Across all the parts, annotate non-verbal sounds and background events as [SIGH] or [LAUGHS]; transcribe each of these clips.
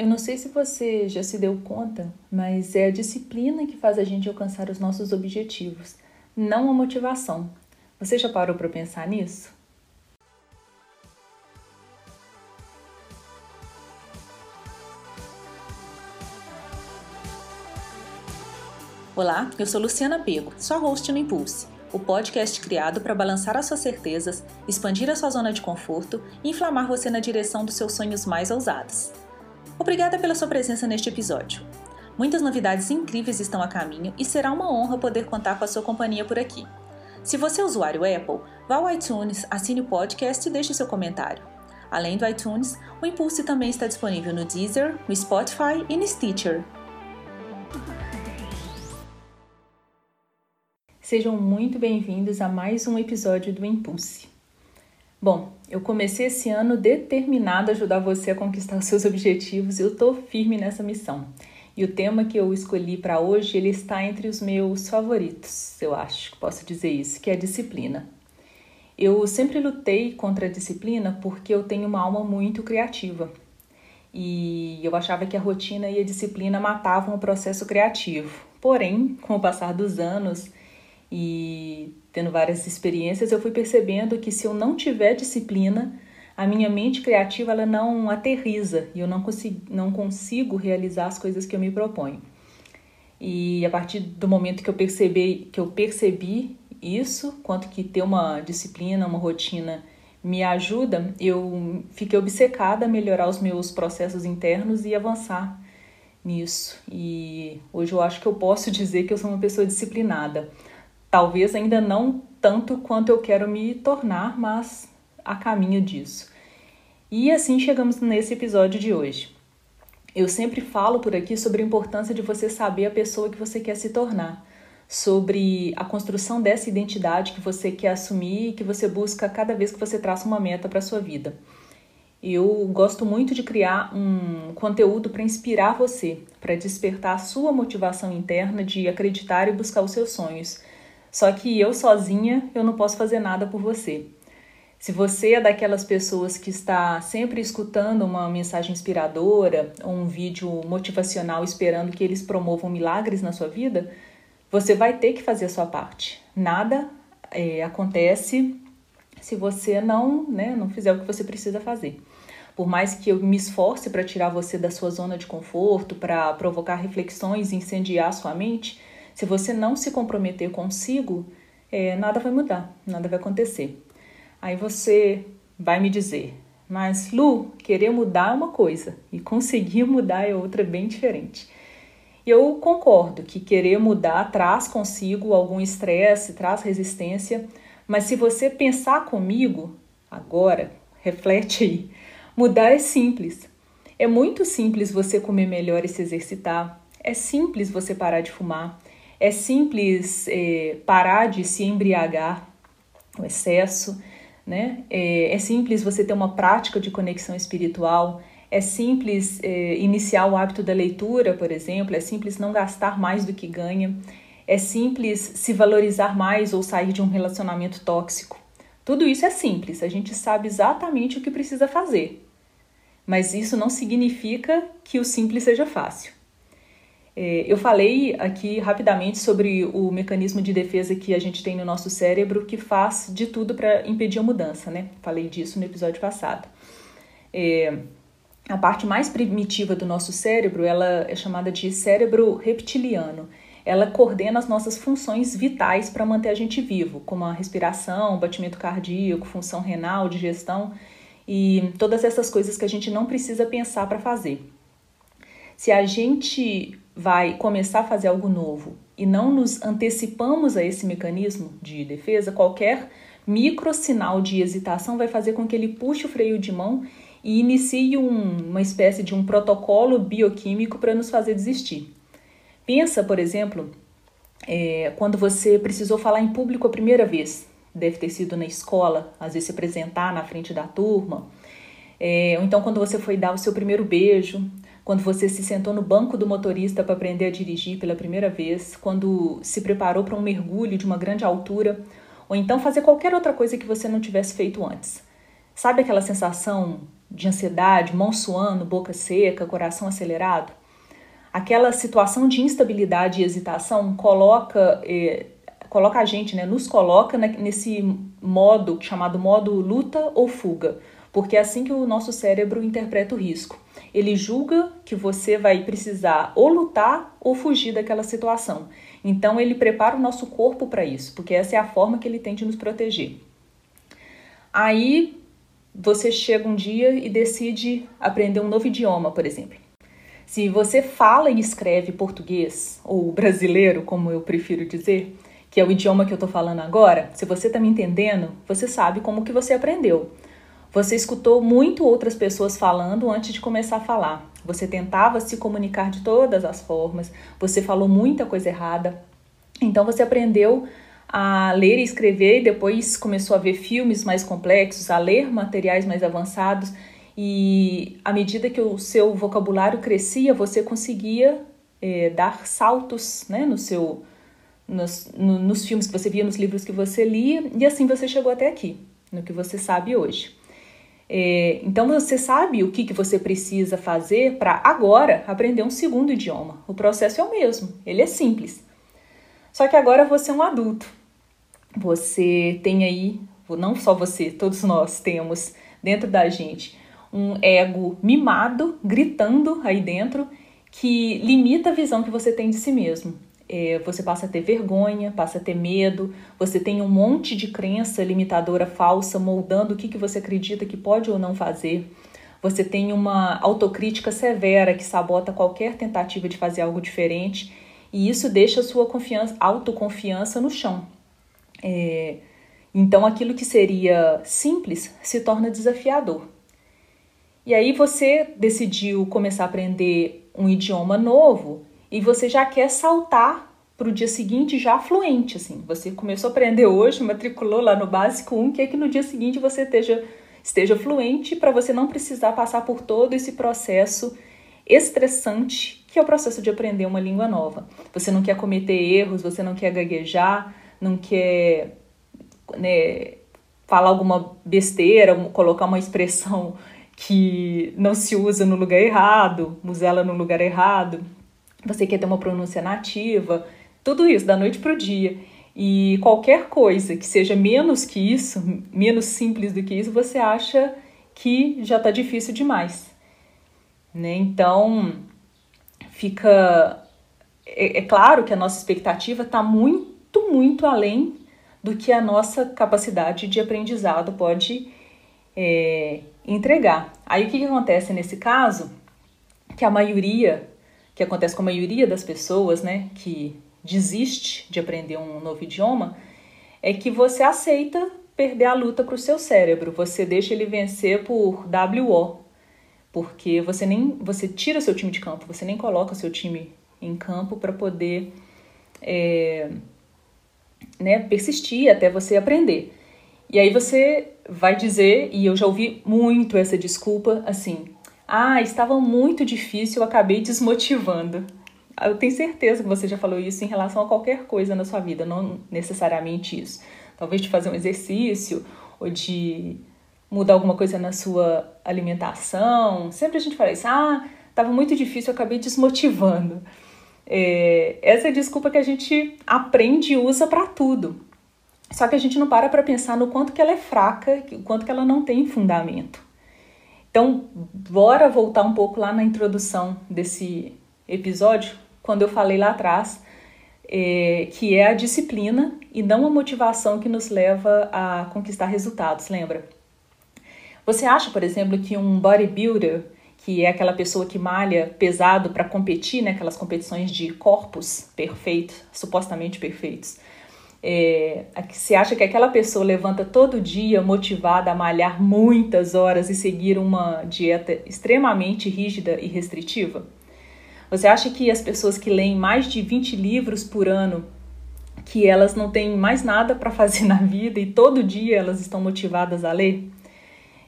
Eu não sei se você já se deu conta, mas é a disciplina que faz a gente alcançar os nossos objetivos, não a motivação. Você já parou para pensar nisso? Olá, eu sou Luciana Pego, sua host no Impulse, o podcast criado para balançar as suas certezas, expandir a sua zona de conforto e inflamar você na direção dos seus sonhos mais ousados. Obrigada pela sua presença neste episódio. Muitas novidades incríveis estão a caminho e será uma honra poder contar com a sua companhia por aqui. Se você é usuário Apple, vá ao iTunes, assine o podcast e deixe seu comentário. Além do iTunes, o Impulse também está disponível no Deezer, no Spotify e no Stitcher. Sejam muito bem-vindos a mais um episódio do Impulse. Bom, eu comecei esse ano determinado a ajudar você a conquistar os seus objetivos e eu tô firme nessa missão. E o tema que eu escolhi para hoje, ele está entre os meus favoritos, eu acho, posso dizer isso, que é a disciplina. Eu sempre lutei contra a disciplina porque eu tenho uma alma muito criativa. E eu achava que a rotina e a disciplina matavam o processo criativo. Porém, com o passar dos anos, e tendo várias experiências, eu fui percebendo que se eu não tiver disciplina, a minha mente criativa ela não aterriza e eu não consigo, não consigo realizar as coisas que eu me proponho. E a partir do momento que eu percebi que eu percebi isso, quanto que ter uma disciplina, uma rotina me ajuda, eu fiquei obcecada a melhorar os meus processos internos e avançar nisso. E hoje eu acho que eu posso [LAUGHS] dizer que eu sou uma pessoa disciplinada. Talvez ainda não tanto quanto eu quero me tornar, mas a caminho disso. E assim chegamos nesse episódio de hoje. Eu sempre falo por aqui sobre a importância de você saber a pessoa que você quer se tornar, sobre a construção dessa identidade que você quer assumir e que você busca cada vez que você traça uma meta para sua vida. Eu gosto muito de criar um conteúdo para inspirar você, para despertar a sua motivação interna de acreditar e buscar os seus sonhos só que eu sozinha, eu não posso fazer nada por você. Se você é daquelas pessoas que está sempre escutando uma mensagem inspiradora ou um vídeo motivacional esperando que eles promovam milagres na sua vida, você vai ter que fazer a sua parte. Nada é, acontece se você não, né, não fizer o que você precisa fazer. Por mais que eu me esforce para tirar você da sua zona de conforto, para provocar reflexões e incendiar sua mente, se você não se comprometer consigo, é, nada vai mudar, nada vai acontecer. Aí você vai me dizer, mas Lu, querer mudar é uma coisa e conseguir [LAUGHS] mudar é outra bem diferente. Eu concordo que querer mudar traz consigo algum estresse, traz resistência, mas se você pensar comigo agora, reflete aí. Mudar é simples. É muito simples você comer melhor e se exercitar. É simples você parar de fumar. É simples é, parar de se embriagar, o excesso, né? É, é, simples você ter uma prática de conexão espiritual. É simples é, iniciar o hábito da leitura, por exemplo. É simples não gastar mais do que ganha. É simples se valorizar mais ou sair de um relacionamento tóxico. Tudo isso é simples, a gente sabe exatamente o que precisa fazer. Mas isso não significa que o simples seja fácil. É, eu falei aqui rapidamente sobre o mecanismo de defesa que a gente tem no nosso cérebro que faz de tudo para impedir a mudança, né? Falei disso no episódio passado. É, a parte mais primitiva do nosso cérebro, ela é chamada de cérebro reptiliano. Ela coordena as nossas funções vitais para manter a gente vivo, como a respiração, batimento cardíaco, função renal, digestão e todas essas coisas que a gente não precisa pensar para fazer. Se a gente vai começar a fazer algo novo e não nos antecipamos a esse mecanismo de defesa, qualquer micro sinal de hesitação vai fazer com que ele puxe o freio de mão e inicie um, uma espécie de um protocolo bioquímico para nos fazer desistir. Pensa, por exemplo, é, quando você precisou falar em público a primeira vez, deve ter sido na escola, às vezes se apresentar na frente da turma, é, ou então quando você foi dar o seu primeiro beijo, quando você se sentou no banco do motorista para aprender a dirigir pela primeira vez, quando se preparou para um mergulho de uma grande altura, ou então fazer qualquer outra coisa que você não tivesse feito antes. Sabe aquela sensação de ansiedade, mão suando, boca seca, coração acelerado. Aquela situação de instabilidade e hesitação coloca, eh, coloca a gente, né, nos coloca nesse modo chamado modo luta ou fuga, porque é assim que o nosso cérebro interpreta o risco. Ele julga que você vai precisar ou lutar ou fugir daquela situação. Então ele prepara o nosso corpo para isso, porque essa é a forma que ele tem de nos proteger. Aí você chega um dia e decide aprender um novo idioma, por exemplo. Se você fala e escreve português, ou brasileiro, como eu prefiro dizer, que é o idioma que eu estou falando agora, se você está me entendendo, você sabe como que você aprendeu. Você escutou muito outras pessoas falando antes de começar a falar. Você tentava se comunicar de todas as formas, você falou muita coisa errada. Então você aprendeu a ler e escrever e depois começou a ver filmes mais complexos, a ler materiais mais avançados e à medida que o seu vocabulário crescia, você conseguia é, dar saltos né, no seu, nos, no, nos filmes que você via, nos livros que você lia e assim você chegou até aqui, no que você sabe hoje. É, então você sabe o que, que você precisa fazer para agora aprender um segundo idioma. O processo é o mesmo, ele é simples. Só que agora você é um adulto você tem aí, não só você, todos nós temos dentro da gente um ego mimado, gritando aí dentro, que limita a visão que você tem de si mesmo. É, você passa a ter vergonha, passa a ter medo, você tem um monte de crença limitadora falsa moldando o que, que você acredita que pode ou não fazer. Você tem uma autocrítica severa que sabota qualquer tentativa de fazer algo diferente e isso deixa a sua confiança, autoconfiança no chão. É, então, aquilo que seria simples se torna desafiador. E aí você decidiu começar a aprender um idioma novo e você já quer saltar para o dia seguinte já fluente, assim. Você começou a aprender hoje, matriculou lá no básico 1, que é que no dia seguinte você esteja, esteja fluente para você não precisar passar por todo esse processo estressante que é o processo de aprender uma língua nova. Você não quer cometer erros, você não quer gaguejar, não quer né, falar alguma besteira, colocar uma expressão que não se usa no lugar errado, usa ela no lugar errado, você quer ter uma pronúncia nativa, tudo isso da noite para o dia. E qualquer coisa que seja menos que isso, menos simples do que isso, você acha que já está difícil demais. Né? Então, fica. É, é claro que a nossa expectativa está muito muito, além do que a nossa capacidade de aprendizado pode é, entregar. Aí o que, que acontece nesse caso? Que a maioria, que acontece com a maioria das pessoas, né, que desiste de aprender um novo idioma, é que você aceita perder a luta para o seu cérebro. Você deixa ele vencer por WO, porque você nem você tira seu time de campo, você nem coloca seu time em campo para poder é, né, persistir até você aprender. E aí você vai dizer, e eu já ouvi muito essa desculpa, assim: ah, estava muito difícil, acabei desmotivando. Eu tenho certeza que você já falou isso em relação a qualquer coisa na sua vida, não necessariamente isso. Talvez de fazer um exercício ou de mudar alguma coisa na sua alimentação. Sempre a gente fala isso: ah, estava muito difícil, acabei desmotivando. É, essa é a desculpa que a gente aprende e usa para tudo. Só que a gente não para para pensar no quanto que ela é fraca, o quanto que ela não tem fundamento. Então, bora voltar um pouco lá na introdução desse episódio, quando eu falei lá atrás é, que é a disciplina e não a motivação que nos leva a conquistar resultados, lembra? Você acha, por exemplo, que um bodybuilder que é aquela pessoa que malha pesado para competir, né, aquelas competições de corpos perfeitos, supostamente perfeitos. É, você acha que aquela pessoa levanta todo dia motivada a malhar muitas horas e seguir uma dieta extremamente rígida e restritiva? Você acha que as pessoas que leem mais de 20 livros por ano, que elas não têm mais nada para [LAUGHS] fazer na vida e todo dia elas estão motivadas a ler?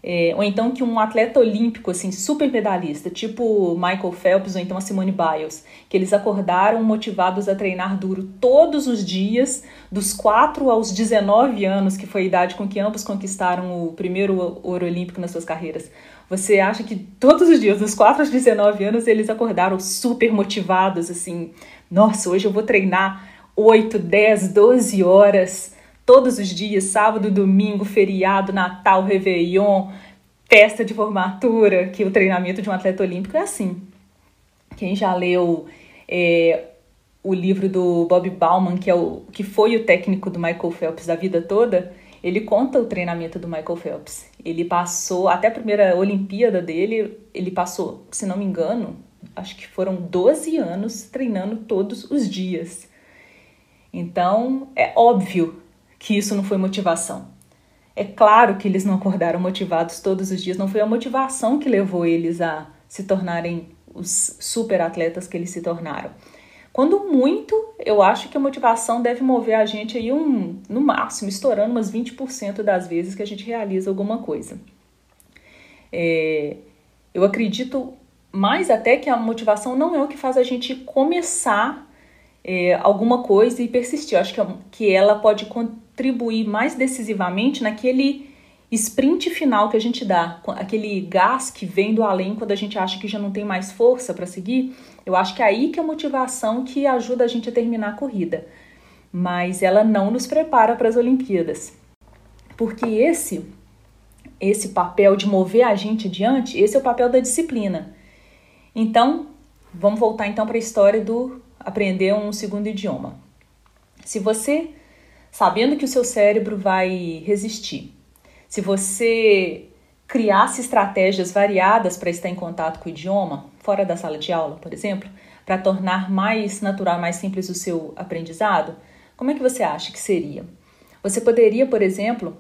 É, ou então que um atleta olímpico, assim, super medalhista, tipo Michael Phelps ou então a Simone Biles, que eles acordaram motivados a treinar duro todos os dias, dos 4 aos 19 anos, que foi a idade com que ambos conquistaram o primeiro ouro olímpico nas suas carreiras. Você acha que todos os dias, dos 4 aos 19 anos, eles acordaram super motivados, assim, nossa, hoje eu vou treinar 8, 10, 12 horas todos os dias, sábado, domingo, feriado, Natal, Réveillon, festa de formatura, que o treinamento de um atleta olímpico é assim. Quem já leu é, o livro do Bob Bauman, que, é o, que foi o técnico do Michael Phelps da vida toda, ele conta o treinamento do Michael Phelps. Ele passou, até a primeira Olimpíada dele, ele passou, se não me engano, acho que foram 12 anos treinando todos os dias. Então, é óbvio que isso não foi motivação. É claro que eles não acordaram motivados todos os dias, não foi a motivação que levou eles a se tornarem os super atletas que eles se tornaram. Quando muito, eu acho que a motivação deve mover a gente aí um, no máximo, estourando umas 20% das vezes que a gente realiza alguma coisa. É, eu acredito mais até que a motivação não é o que faz a gente começar é, alguma coisa e persistir. Eu acho que, que ela pode contribuir mais decisivamente naquele sprint final que a gente dá, aquele gás que vem do além quando a gente acha que já não tem mais força para seguir. Eu acho que é aí que é a motivação que ajuda a gente a terminar a corrida. Mas ela não nos prepara para as Olimpíadas. Porque esse esse papel de mover a gente adiante, esse é o papel da disciplina. Então, vamos voltar então para a história do aprender um segundo idioma. Se você, sabendo que o seu cérebro vai resistir, se você criasse estratégias variadas para estar em contato com o idioma, fora da sala de aula, por exemplo, para tornar mais natural, mais simples o seu aprendizado, como é que você acha que seria? Você poderia, por exemplo,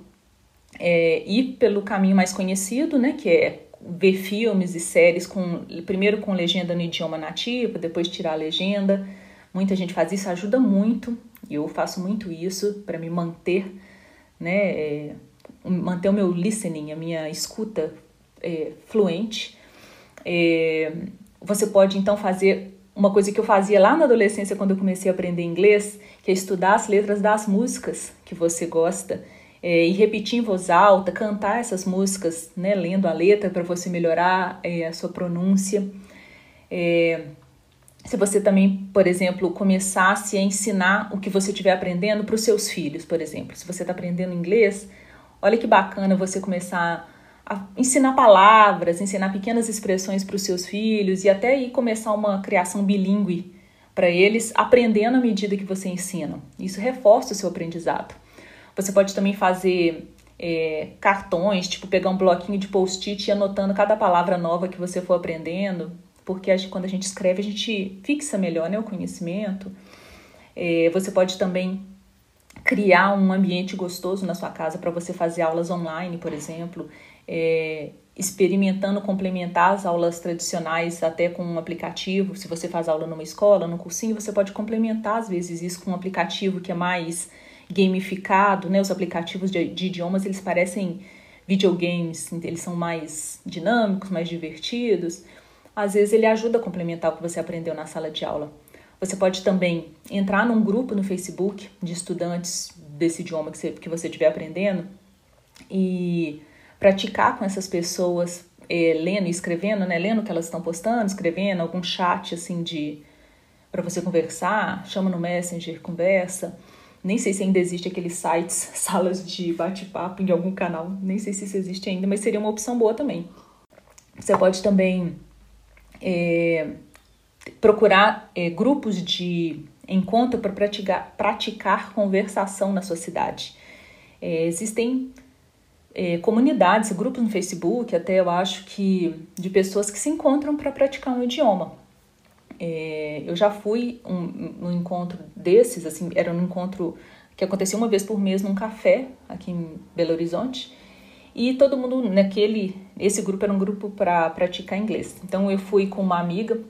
é, ir pelo caminho mais conhecido, né, que é ver filmes e séries com primeiro com legenda no idioma nativo, depois tirar a legenda. Muita gente faz isso, ajuda muito. Eu faço muito isso para me manter, né, é, manter o meu listening, a minha escuta é, fluente. É, você pode então fazer uma coisa que eu fazia lá na adolescência quando eu comecei a aprender inglês, que é estudar as letras das músicas que você gosta é, e repetir em voz alta, cantar essas músicas, né, lendo a letra para você melhorar é, a sua pronúncia. É, se você também, por exemplo, começasse a ensinar o que você estiver aprendendo para os seus filhos, por exemplo. Se você está aprendendo inglês, olha que bacana você começar a ensinar palavras, ensinar pequenas expressões para os seus filhos e até aí começar uma criação bilíngue para eles, aprendendo à medida que você ensina. Isso reforça o seu aprendizado. Você pode também fazer é, cartões, tipo pegar um bloquinho de post-it e anotando cada palavra nova que você for aprendendo, porque quando a gente escreve a gente fixa melhor né, o conhecimento. É, você pode também criar um ambiente gostoso na sua casa para você fazer aulas online, por exemplo, é, experimentando complementar as aulas tradicionais até com um aplicativo. Se você faz aula numa escola, num cursinho, você pode complementar às vezes isso com um aplicativo que é mais gamificado, né? Os aplicativos de, de idiomas, eles parecem videogames, eles são mais dinâmicos, mais divertidos. Às vezes ele ajuda a complementar o que você aprendeu na sala de aula. Você pode também entrar num grupo no Facebook de estudantes desse idioma que você, que você estiver aprendendo e praticar com essas pessoas, é, lendo e escrevendo, né? Lendo o que elas estão postando, escrevendo, algum chat assim de para você conversar, chama no Messenger, conversa. Nem sei se ainda existe aqueles sites, [LAUGHS] salas de bate-papo em algum canal, nem sei se isso existe ainda, mas seria uma opção boa também. Você pode também é, procurar é, grupos de encontro para praticar, praticar conversação na sua cidade. É, existem é, comunidades, grupos no Facebook, até eu acho que de pessoas que se encontram para praticar um idioma. É, eu já fui um, um encontro desses, assim, era um encontro que acontecia uma vez por mês num café aqui em Belo Horizonte. E todo mundo naquele, esse grupo era um grupo para praticar inglês. Então eu fui com uma amiga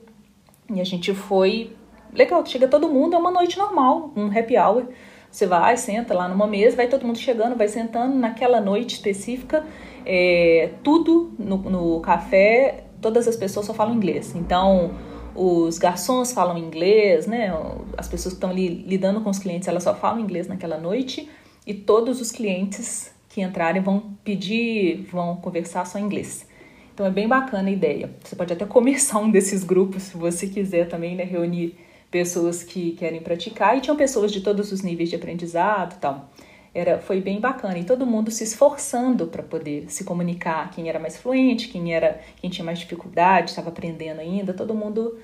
e a gente foi legal, chega todo mundo, é uma noite normal, um happy hour. Você vai, senta lá numa mesa, vai todo mundo chegando, vai sentando naquela noite específica. é, tudo no, no café, todas as pessoas só falam inglês. Então, os garçons falam inglês, né? As pessoas que estão ali lidando com os clientes, elas só falam inglês naquela noite e todos os clientes que entrarem vão pedir, vão conversar só em inglês. Então é bem bacana a ideia. Você pode até começar um desses grupos, se você quiser também, né? Reunir pessoas que querem praticar e tinham pessoas de todos os níveis de aprendizado, tal. Era, foi bem bacana e todo mundo se esforçando para poder se comunicar. Quem era mais fluente, quem era, quem tinha mais dificuldade, estava aprendendo ainda, todo mundo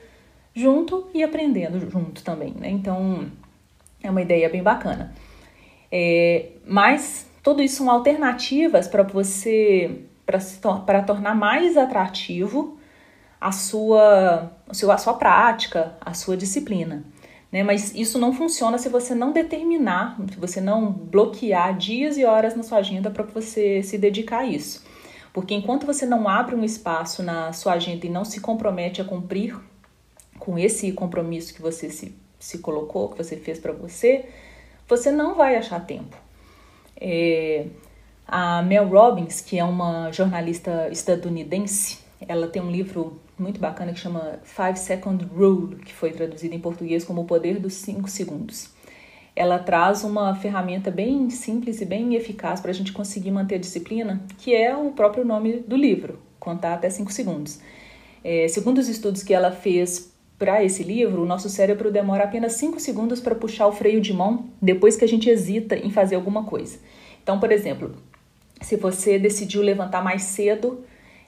junto e aprendendo junto também, né? Então é uma ideia bem bacana. É, mas tudo isso são alternativas para você para tornar mais atrativo a sua, a sua, prática, a sua disciplina. Né? Mas isso não funciona se você não determinar, se você não bloquear dias e horas na sua agenda para você se dedicar a isso. Porque enquanto você não abre um espaço na sua agenda e não se compromete a cumprir com esse compromisso que você se, se colocou, que você fez para você, você não vai achar tempo. É, a Mel Robbins, que é uma jornalista estadunidense, ela tem um livro muito bacana que chama Five Second Rule, que foi traduzido em português como O Poder dos 5 Segundos. Ela traz uma ferramenta bem simples e bem eficaz para a gente conseguir manter a disciplina, que é o próprio nome do livro, Contar até 5 Segundos. É, segundo os estudos que ela fez para esse livro, o nosso cérebro demora apenas 5 segundos para puxar o freio de mão depois que a gente hesita em fazer alguma coisa. Então, por exemplo, se você decidiu levantar mais cedo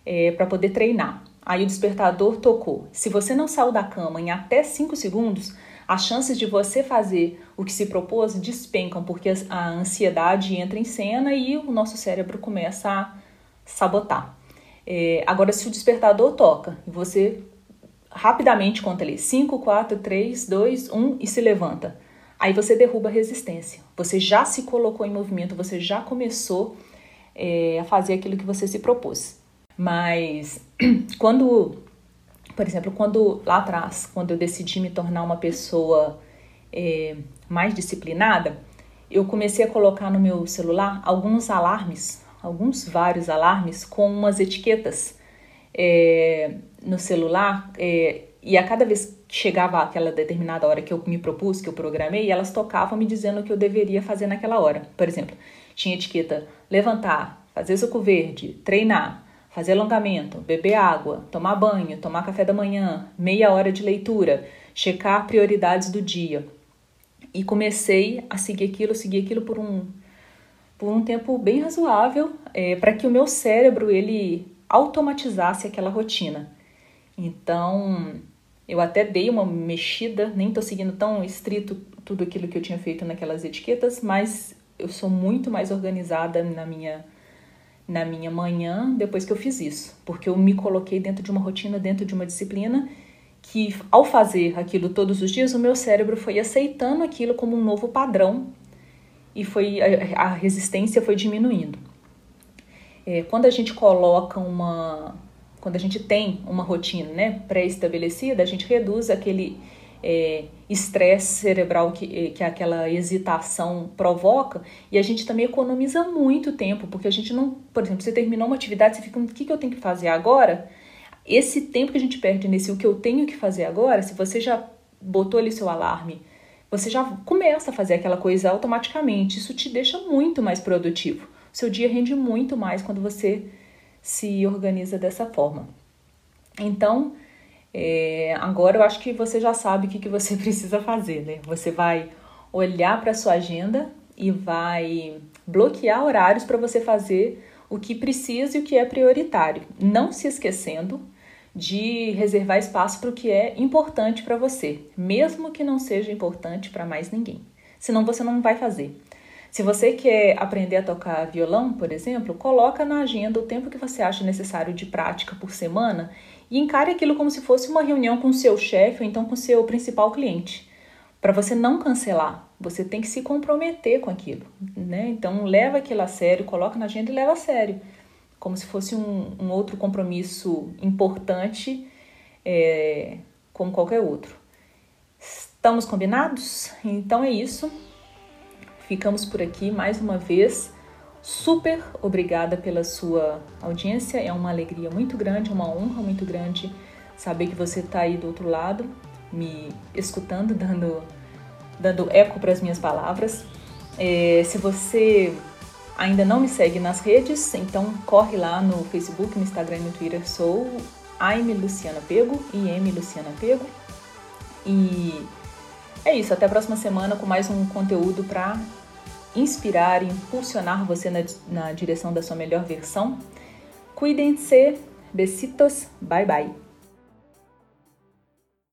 é, para poder treinar, Aí o despertador tocou. Se você não saiu da cama em até 5 segundos, as chances de você fazer o que se propôs despencam, porque a ansiedade entra em cena e o nosso cérebro começa a sabotar. É, agora, se o despertador toca e você rapidamente conta ali 5, 4, 3, 2, 1 e se levanta, aí você derruba a resistência. Você já se colocou em movimento, você já começou é, a fazer aquilo que você se propôs. Mas [CLEARS THROAT] quando, por exemplo, quando lá atrás, quando eu decidi me tornar uma pessoa é, mais disciplinada, eu comecei a colocar no meu celular alguns alarmes, alguns vários alarmes com umas etiquetas é, no celular. É, e a cada vez que chegava aquela determinada hora que eu me propus, que eu programei, elas tocavam me dizendo o que eu deveria fazer naquela hora. Por exemplo, tinha etiqueta levantar, fazer suco verde, treinar, fazer alongamento, beber água, tomar banho, tomar café da manhã, meia hora de leitura, checar prioridades do dia. E comecei a seguir aquilo, seguir aquilo por um, por um tempo bem razoável, é, para que o meu cérebro ele automatizasse aquela rotina. Então, eu até dei uma mexida, nem estou seguindo tão estrito tudo aquilo que eu tinha feito naquelas etiquetas, mas eu sou muito mais organizada na minha na minha manhã depois que eu fiz isso, porque eu me coloquei dentro de uma rotina, dentro de uma disciplina que ao fazer aquilo todos os dias, o meu cérebro foi aceitando aquilo como um novo padrão e foi a, a resistência foi diminuindo. É, quando a gente coloca uma, quando a gente tem uma rotina, né, pré-estabelecida, a gente reduz aquele é, estresse cerebral que, é, que aquela hesitação provoca e a gente também economiza muito tempo, porque a gente não, por exemplo, você terminou uma atividade, você fica, o que, que eu tenho que fazer agora? Esse tempo que a gente perde nesse o que eu tenho que fazer agora, se você já botou ali seu alarme, você já começa a fazer aquela coisa automaticamente, isso te deixa muito mais produtivo. O seu dia rende muito mais quando você se organiza dessa forma. Então, é, agora eu acho que você já sabe o que, que você [LAUGHS] precisa fazer, né? Você vai olhar para sua agenda e vai bloquear horários para você fazer o que precisa e o que é prioritário, não se esquecendo de reservar espaço para o que é importante para você, mesmo que não seja importante para mais ninguém. Senão você não vai fazer. Se você quer aprender a tocar violão, por exemplo, coloca na agenda o tempo que você acha necessário de prática por semana e encare aquilo como se fosse uma reunião com seu chefe ou então com seu principal cliente. Para você não cancelar, você tem que se comprometer com aquilo, né? Então leva aquilo a sério, coloca na agenda e leva a sério, como se fosse um, um outro compromisso importante, é, como qualquer outro. Estamos combinados? Então é isso. Ficamos por aqui mais uma vez. super obrigada pela sua audiência. É uma alegria muito grande, uma honra muito grande saber que você está aí do outro lado, me escutando, [LAUGHS] dando, dando eco para as minhas palavras. É, se você ainda não me segue nas redes, então corre lá no Facebook, no Instagram e no Twitter. Sou Aime Luciana Pego, IM Luciana Pego. E é isso, até a próxima semana com mais um conteúdo para inspirar e impulsionar você na, na direção da sua melhor versão. Cuidem-se, besitos, bye bye.